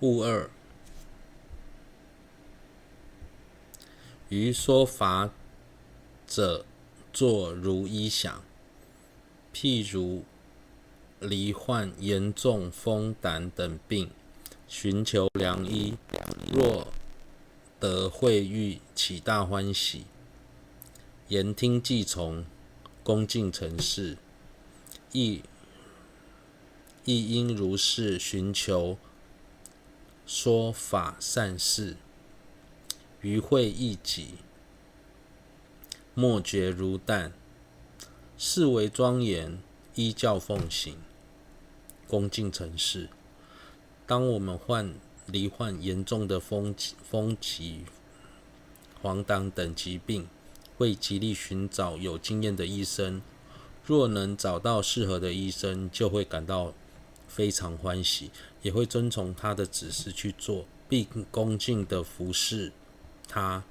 物二，于说法者作如一想，譬如罹患严重风胆等病，寻求良医，若得会愈，起大欢喜，言听计从，恭敬成事，亦亦应如是寻求说法善事，于会易己，莫觉如诞，是为庄严，依教奉行，恭敬承事。当我们患罹患严重的风风疾、黄疸等疾病，会极力寻找有经验的医生。若能找到适合的医生，就会感到非常欢喜，也会遵从他的指示去做，并恭敬的服侍他。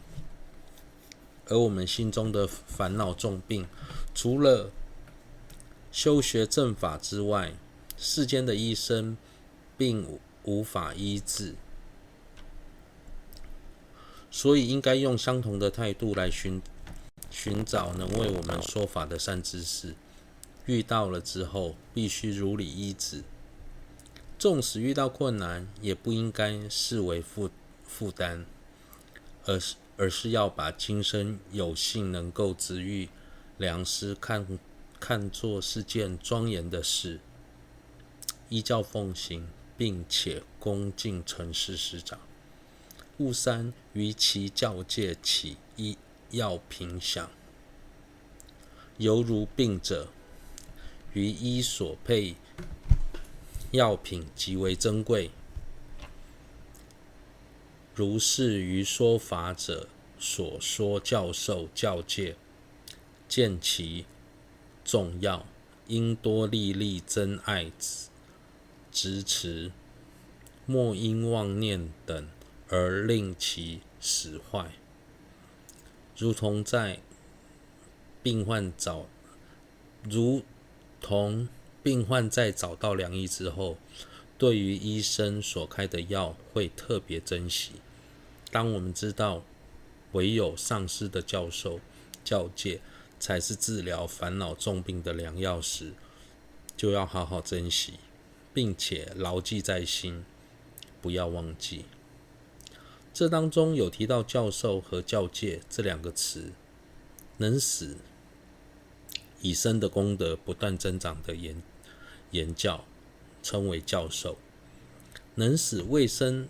而我们心中的烦恼重病，除了修学正法之外，世间的医生并无法医治，所以应该用相同的态度来寻寻找能为我们说法的善知识。遇到了之后，必须如理医治。纵使遇到困难，也不应该视为负负担，而是而是要把今生有幸能够值遇良师看，看作是件庄严的事，依教奉行，并且恭敬承事师长。物三，于其教诫起医药品想，犹如病者。于医所配药品极为珍贵，如是于说法者所说教授教诫，见其重要，应多历历真爱执持，莫因妄念等而令其使坏。如同在病患找如。同病患在找到良医之后，对于医生所开的药会特别珍惜。当我们知道唯有上师的教授教诫才是治疗烦恼重病的良药时，就要好好珍惜，并且牢记在心，不要忘记。这当中有提到“教授”和“教诫”这两个词，能使以身的功德不断增长的言言教，称为教授；能使未生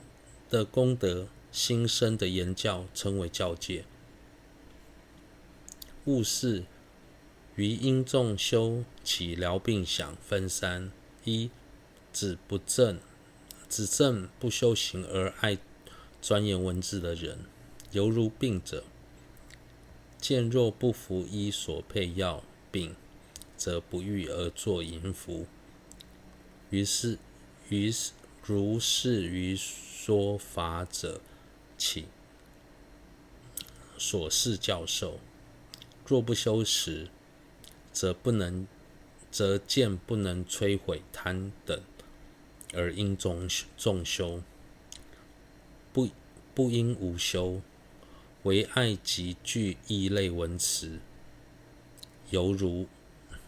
的功德新生的言教，称为教戒。物四，于因众修起疗病想分三：一、指不正，指正不修行而爱钻研文字的人，犹如病者，见若不服医所配药。病则不愈而作淫服，于是于是如是于说法者起所示教授，若不修持，则不能则见不能摧毁贪等，而应众众修，不不应无修，唯爱极具异类文辞。犹如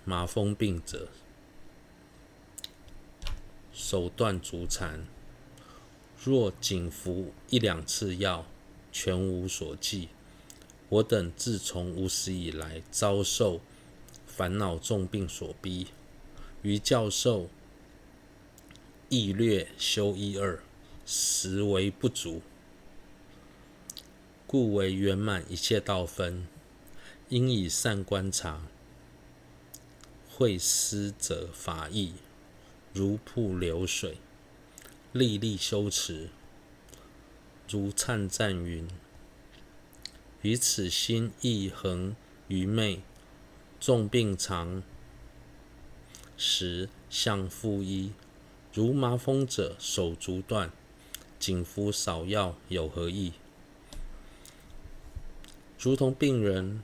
麻风病者，手断足残，若仅服一两次药，全无所记。我等自从无始以来，遭受烦恼重病所逼，于教授亦略修一二，实为不足，故为圆满一切道分。应以善观察，会师者法义，如瀑流水，历历修持，如忏赞云。于此心亦恒愚昧，重病长时向复医，如麻风者手足断，仅服少药有何益？如同病人。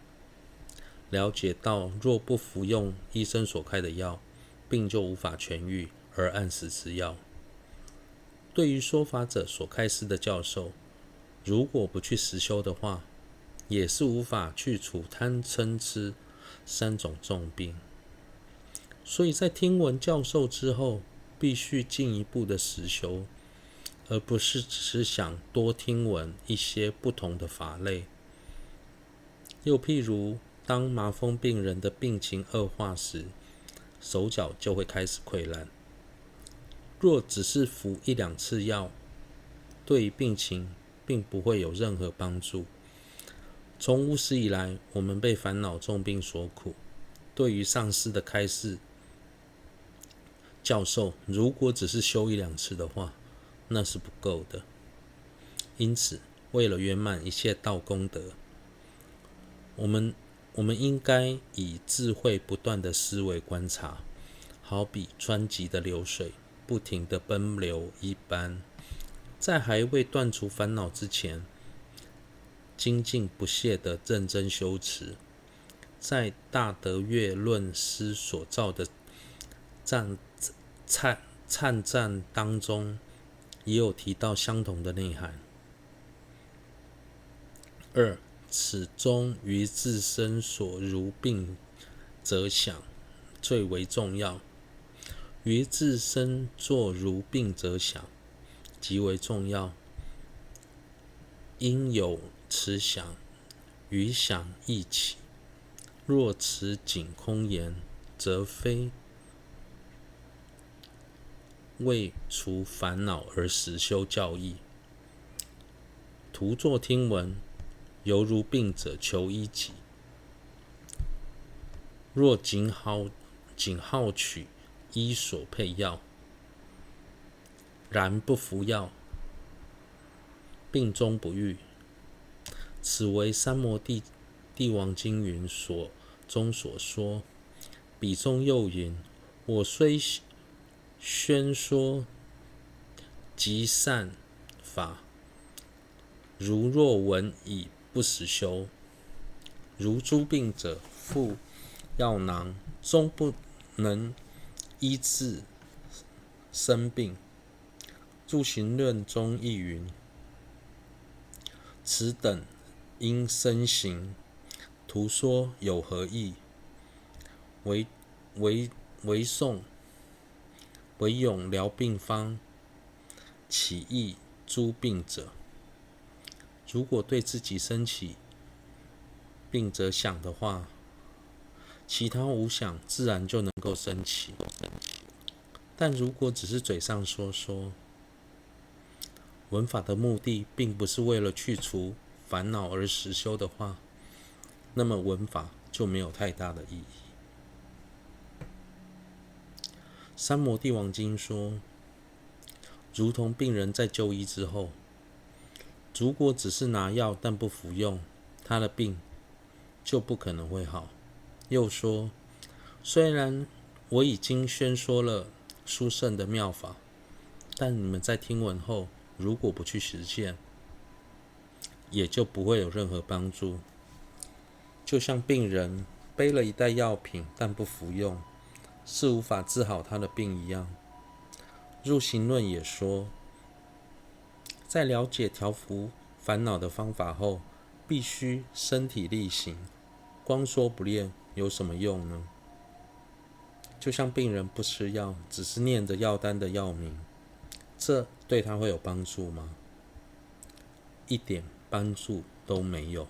了解到，若不服用医生所开的药，病就无法痊愈，而按时吃药。对于说法者所开示的教授，如果不去实修的话，也是无法去除贪嗔痴三种重病。所以在听闻教授之后，必须进一步的实修，而不是只是想多听闻一些不同的法类。又譬如，当麻风病人的病情恶化时，手脚就会开始溃烂。若只是服一两次药，对于病情并不会有任何帮助。从无始以来，我们被烦恼重病所苦。对于上师的开示，教授如果只是修一两次的话，那是不够的。因此，为了圆满一切道功德，我们我们应该以智慧不断的思维观察，好比湍急的流水。不停的奔流一般，在还未断除烦恼之前，精进不懈的认真修持，在大德月论师所造的赞忏忏赞当中，也有提到相同的内涵。二，此终于自身所如病则想，最为重要。于自身作如病者想，极为重要。应有此想，与想一起。若此仅空言，则非为除烦恼而实修教义。徒作听闻，犹如病者求医己。若仅好仅好取。医所配药，然不服药，病终不愈。此为《三摩地帝王经》云所中所说。比中又云：我虽宣说极善法，如若闻已不实修，如诸病者服药囊，终不能。医治生病，入行论中亦云：此等因身行，徒说有何益？唯唯唯诵唯咏疗病方，起意诸病者？如果对自己生起病者想的话，其他无想自然就能够升起，但如果只是嘴上说说，文法的目的并不是为了去除烦恼而实修的话，那么文法就没有太大的意义。三摩地王经说，如同病人在就医之后，如果只是拿药但不服用，他的病就不可能会好。又说，虽然我已经宣说了殊胜的妙法，但你们在听闻后，如果不去实践，也就不会有任何帮助。就像病人背了一袋药品，但不服用，是无法治好他的病一样。入行论也说，在了解调伏烦恼的方法后，必须身体力行，光说不练。有什么用呢？就像病人不吃药，只是念着药单的药名，这对他会有帮助吗？一点帮助都没有。